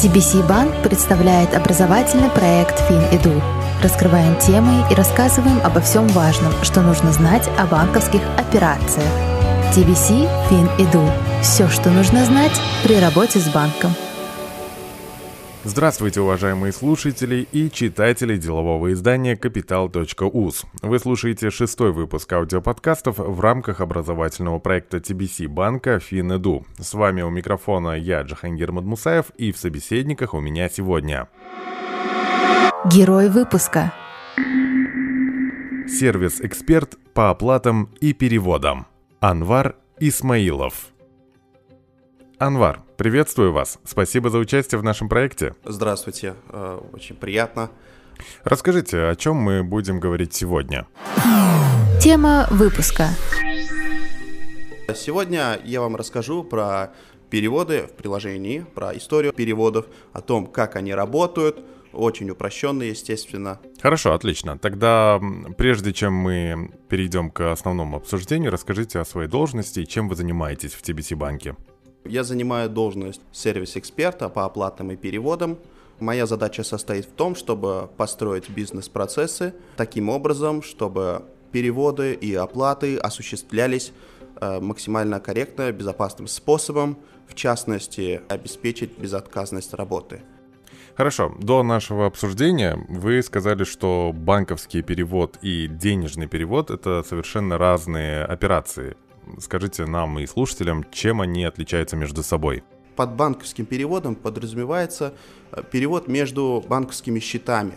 TBC Банк представляет образовательный проект FinEdu. Раскрываем темы и рассказываем обо всем важном, что нужно знать о банковских операциях. TBC FinEdu. Все, что нужно знать при работе с банком. Здравствуйте, уважаемые слушатели и читатели делового издания Capital.us. Вы слушаете шестой выпуск аудиоподкастов в рамках образовательного проекта TBC банка FinEdu. С вами у микрофона я, Джахангир Мадмусаев, и в собеседниках у меня сегодня... Герой выпуска. Сервис-эксперт по оплатам и переводам. Анвар Исмаилов. Анвар, приветствую вас. Спасибо за участие в нашем проекте. Здравствуйте, э, очень приятно. Расскажите, о чем мы будем говорить сегодня? Тема выпуска. Сегодня я вам расскажу про переводы в приложении, про историю переводов, о том, как они работают, очень упрощенно, естественно. Хорошо, отлично. Тогда, прежде чем мы перейдем к основному обсуждению, расскажите о своей должности и чем вы занимаетесь в TBC банке. Я занимаю должность сервис-эксперта по оплатам и переводам. Моя задача состоит в том, чтобы построить бизнес-процессы таким образом, чтобы переводы и оплаты осуществлялись э, максимально корректно, безопасным способом, в частности, обеспечить безотказность работы. Хорошо, до нашего обсуждения вы сказали, что банковский перевод и денежный перевод — это совершенно разные операции скажите нам и слушателям, чем они отличаются между собой. Под банковским переводом подразумевается э, перевод между банковскими счетами.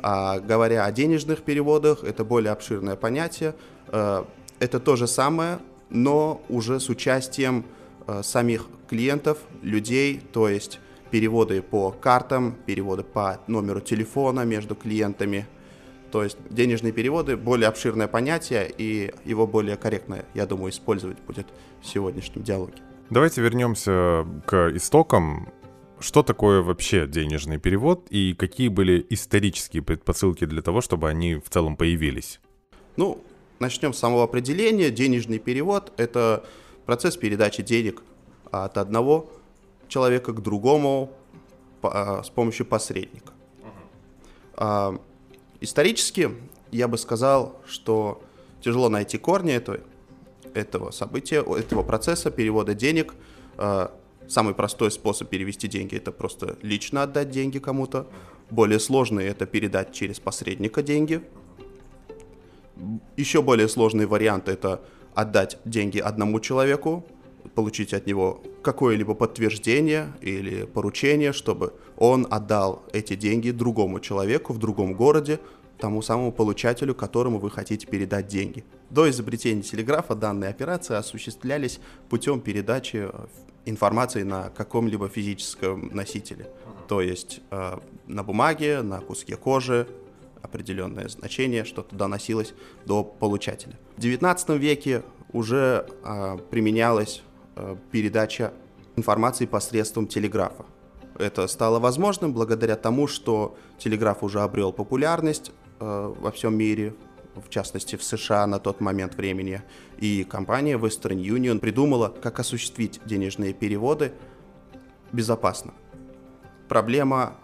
А говоря о денежных переводах, это более обширное понятие. Э, это то же самое, но уже с участием э, самих клиентов, людей, то есть переводы по картам, переводы по номеру телефона между клиентами – то есть денежные переводы более обширное понятие, и его более корректно, я думаю, использовать будет в сегодняшнем диалоге. Давайте вернемся к истокам. Что такое вообще денежный перевод и какие были исторические предпосылки для того, чтобы они в целом появились? Ну, начнем с самого определения. Денежный перевод – это процесс передачи денег от одного человека к другому а, с помощью посредника. Uh-huh. Исторически я бы сказал, что тяжело найти корни этого, этого события, этого процесса перевода денег. А, самый простой способ перевести деньги – это просто лично отдать деньги кому-то. Более сложный – это передать через посредника деньги. Еще более сложный вариант – это отдать деньги одному человеку, получить от него какое-либо подтверждение или поручение, чтобы он отдал эти деньги другому человеку в другом городе, тому самому получателю, которому вы хотите передать деньги. До изобретения телеграфа данные операции осуществлялись путем передачи э, информации на каком-либо физическом носителе. То есть э, на бумаге, на куске кожи, определенное значение, что-то доносилось до получателя. В XIX веке уже э, применялась Э, передача информации посредством телеграфа. Это стало возможным благодаря тому, что телеграф уже обрел популярность э, во всем мире, в частности в США на тот момент времени, и компания Western Union придумала, как осуществить денежные переводы безопасно. Проблема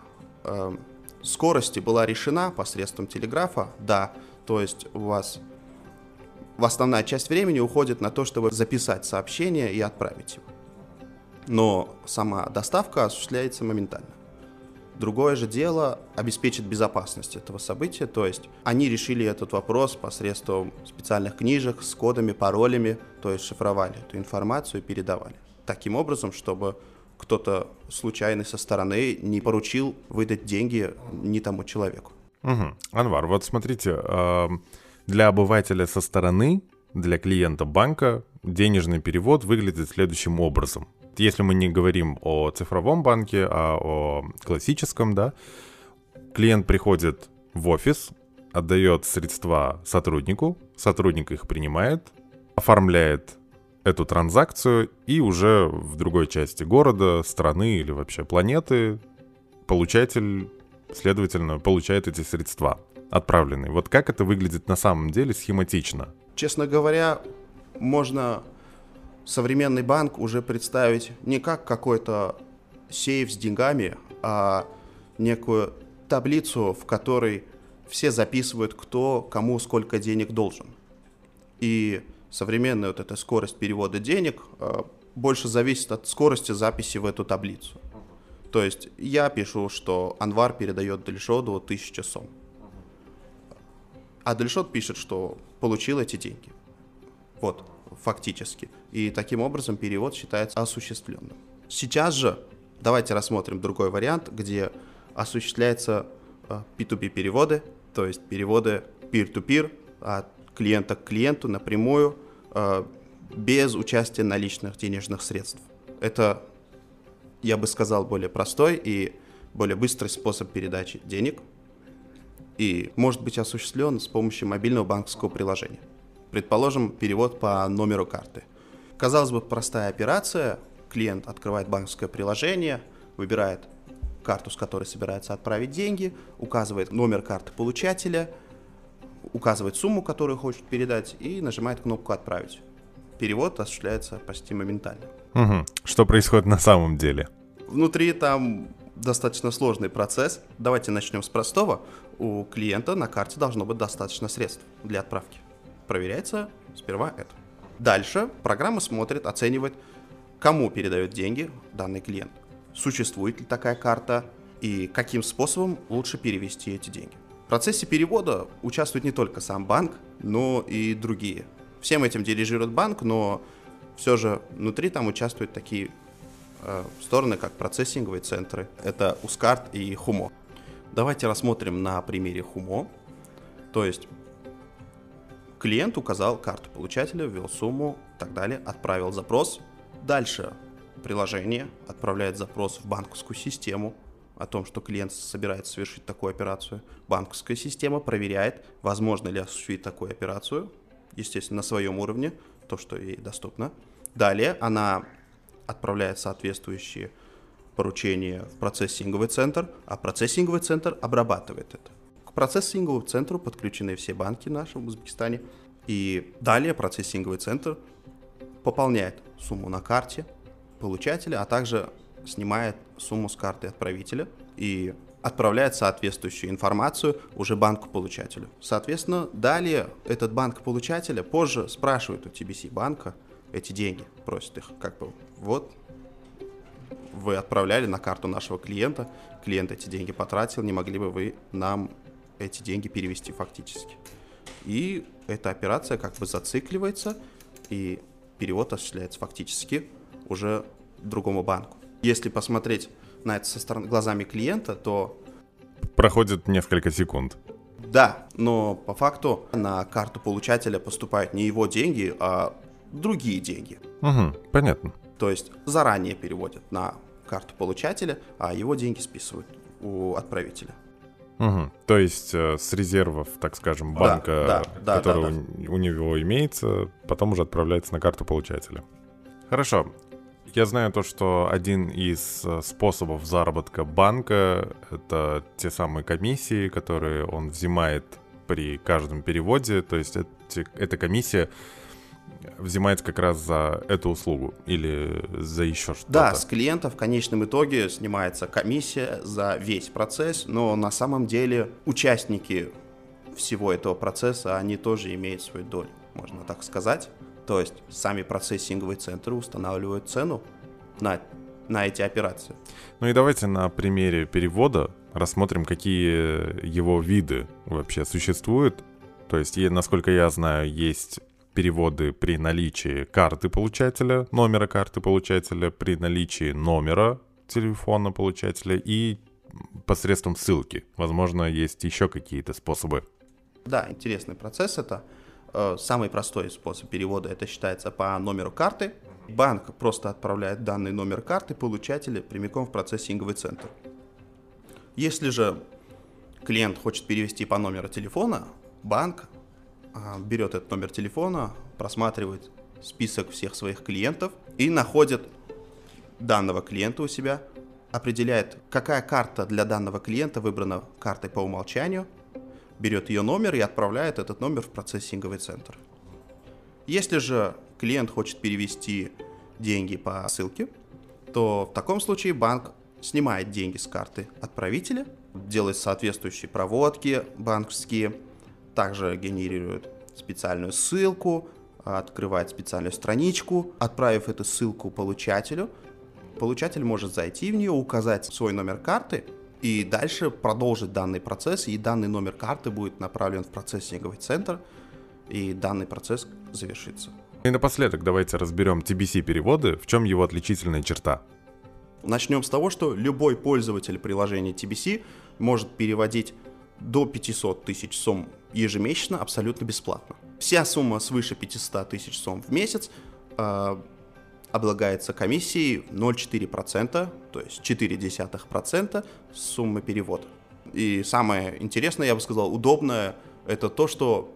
э, скорости была решена посредством телеграфа, да, то есть у вас в основная часть времени уходит на то, чтобы записать сообщение и отправить его. Но сама доставка осуществляется моментально. Другое же дело обеспечить безопасность этого события, то есть они решили этот вопрос посредством специальных книжек с кодами, паролями, то есть шифровали эту информацию и передавали. Таким образом, чтобы кто-то случайный со стороны не поручил выдать деньги не тому человеку. Угу. Анвар, вот смотрите, э для обывателя со стороны, для клиента банка, денежный перевод выглядит следующим образом. Если мы не говорим о цифровом банке, а о классическом, да, клиент приходит в офис, отдает средства сотруднику, сотрудник их принимает, оформляет эту транзакцию и уже в другой части города, страны или вообще планеты получатель, следовательно, получает эти средства отправленный. Вот как это выглядит на самом деле схематично? Честно говоря, можно современный банк уже представить не как какой-то сейф с деньгами, а некую таблицу, в которой все записывают, кто кому сколько денег должен. И современная вот эта скорость перевода денег э, больше зависит от скорости записи в эту таблицу. То есть я пишу, что Анвар передает Дельшоду 1000 сом. А Дельшот пишет, что получил эти деньги. Вот, фактически. И таким образом перевод считается осуществленным. Сейчас же давайте рассмотрим другой вариант, где осуществляется P2P э, переводы, то есть переводы peer-to-peer от клиента к клиенту напрямую, э, без участия наличных денежных средств. Это, я бы сказал, более простой и более быстрый способ передачи денег и может быть осуществлен с помощью мобильного банковского приложения. Предположим, перевод по номеру карты. Казалось бы, простая операция. Клиент открывает банковское приложение, выбирает карту, с которой собирается отправить деньги, указывает номер карты получателя, указывает сумму, которую хочет передать, и нажимает кнопку «Отправить». Перевод осуществляется почти моментально. Угу. Что происходит на самом деле? Внутри там достаточно сложный процесс. Давайте начнем с простого. У клиента на карте должно быть достаточно средств для отправки. Проверяется сперва это. Дальше программа смотрит, оценивает, кому передает деньги данный клиент существует ли такая карта и каким способом лучше перевести эти деньги. В процессе перевода участвует не только сам банк, но и другие. Всем этим дирижирует банк, но все же внутри там участвуют такие стороны, как процессинговые центры. Это Ускарт и Хумо. Давайте рассмотрим на примере Хумо. То есть клиент указал карту получателя, ввел сумму так далее, отправил запрос. Дальше приложение отправляет запрос в банковскую систему о том, что клиент собирается совершить такую операцию. Банковская система проверяет, возможно ли осуществить такую операцию, естественно, на своем уровне, то, что ей доступно. Далее она отправляет соответствующие поручения в процессинговый центр, а процессинговый центр обрабатывает это. К процессинговому центру подключены все банки наши в Узбекистане, и далее процессинговый центр пополняет сумму на карте, получателя, а также снимает сумму с карты отправителя и отправляет соответствующую информацию уже банку-получателю. Соответственно, далее этот банк получателя позже спрашивает у TBC банка эти деньги, просит их, как бы, вот, вы отправляли на карту нашего клиента, клиент эти деньги потратил, не могли бы вы нам эти деньги перевести фактически. И эта операция как бы зацикливается, и перевод осуществляется фактически уже другому банку. Если посмотреть на это со стороны глазами клиента, то... Проходит несколько секунд. Да, но по факту на карту получателя поступают не его деньги, а другие деньги. Угу, понятно. То есть заранее переводят на карту получателя, а его деньги списывают у отправителя. Угу. То есть э, с резервов, так скажем, банка, да, да, который да, да, да. У, у него имеется, потом уже отправляется на карту получателя. Хорошо. Я знаю то, что один из э, способов заработка банка — это те самые комиссии, которые он взимает при каждом переводе. То есть эти, эта комиссия взимается как раз за эту услугу или за еще что-то. Да, с клиента в конечном итоге снимается комиссия за весь процесс, но на самом деле участники всего этого процесса, они тоже имеют свою долю, можно так сказать. То есть сами процессинговые центры устанавливают цену на, на эти операции. Ну и давайте на примере перевода рассмотрим, какие его виды вообще существуют. То есть, насколько я знаю, есть переводы при наличии карты получателя, номера карты получателя, при наличии номера телефона получателя и посредством ссылки. Возможно, есть еще какие-то способы. Да, интересный процесс это. Э, самый простой способ перевода это считается по номеру карты. Банк просто отправляет данный номер карты получателя прямиком в процессинговый центр. Если же клиент хочет перевести по номеру телефона, банк берет этот номер телефона, просматривает список всех своих клиентов и находит данного клиента у себя, определяет, какая карта для данного клиента выбрана картой по умолчанию, берет ее номер и отправляет этот номер в процессинговый центр. Если же клиент хочет перевести деньги по ссылке, то в таком случае банк снимает деньги с карты отправителя, делает соответствующие проводки банковские, также генерирует специальную ссылку, открывает специальную страничку, отправив эту ссылку получателю, получатель может зайти в нее, указать свой номер карты и дальше продолжить данный процесс, и данный номер карты будет направлен в процессинговый центр, и данный процесс завершится. И напоследок давайте разберем TBC-переводы, в чем его отличительная черта. Начнем с того, что любой пользователь приложения TBC может переводить до 500 тысяч сом ежемесячно абсолютно бесплатно. Вся сумма свыше 500 тысяч сом в месяц э, облагается комиссией 0,4%, то есть 0,4% суммы перевода. И самое интересное, я бы сказал, удобное, это то, что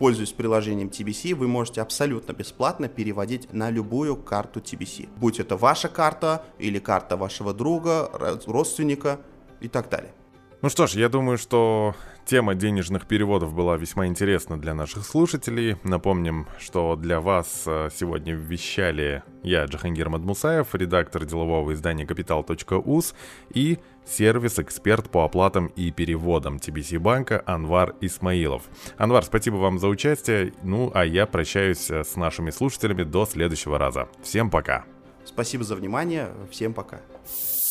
пользуясь приложением TBC, вы можете абсолютно бесплатно переводить на любую карту TBC. Будь это ваша карта или карта вашего друга, родственника и так далее. Ну что ж, я думаю, что тема денежных переводов была весьма интересна для наших слушателей. Напомним, что для вас э, сегодня вещали я, Джахангир Мадмусаев, редактор делового издания Capital.us и сервис-эксперт по оплатам и переводам TBC банка Анвар Исмаилов. Анвар, спасибо вам за участие. Ну, а я прощаюсь э, с нашими слушателями до следующего раза. Всем пока. Спасибо за внимание. Всем пока.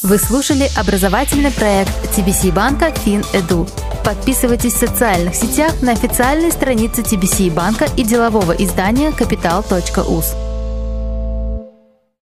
Вы слушали образовательный проект TBC банка FinEdu. Подписывайтесь в социальных сетях на официальной странице TBC банка и делового издания Capital.us.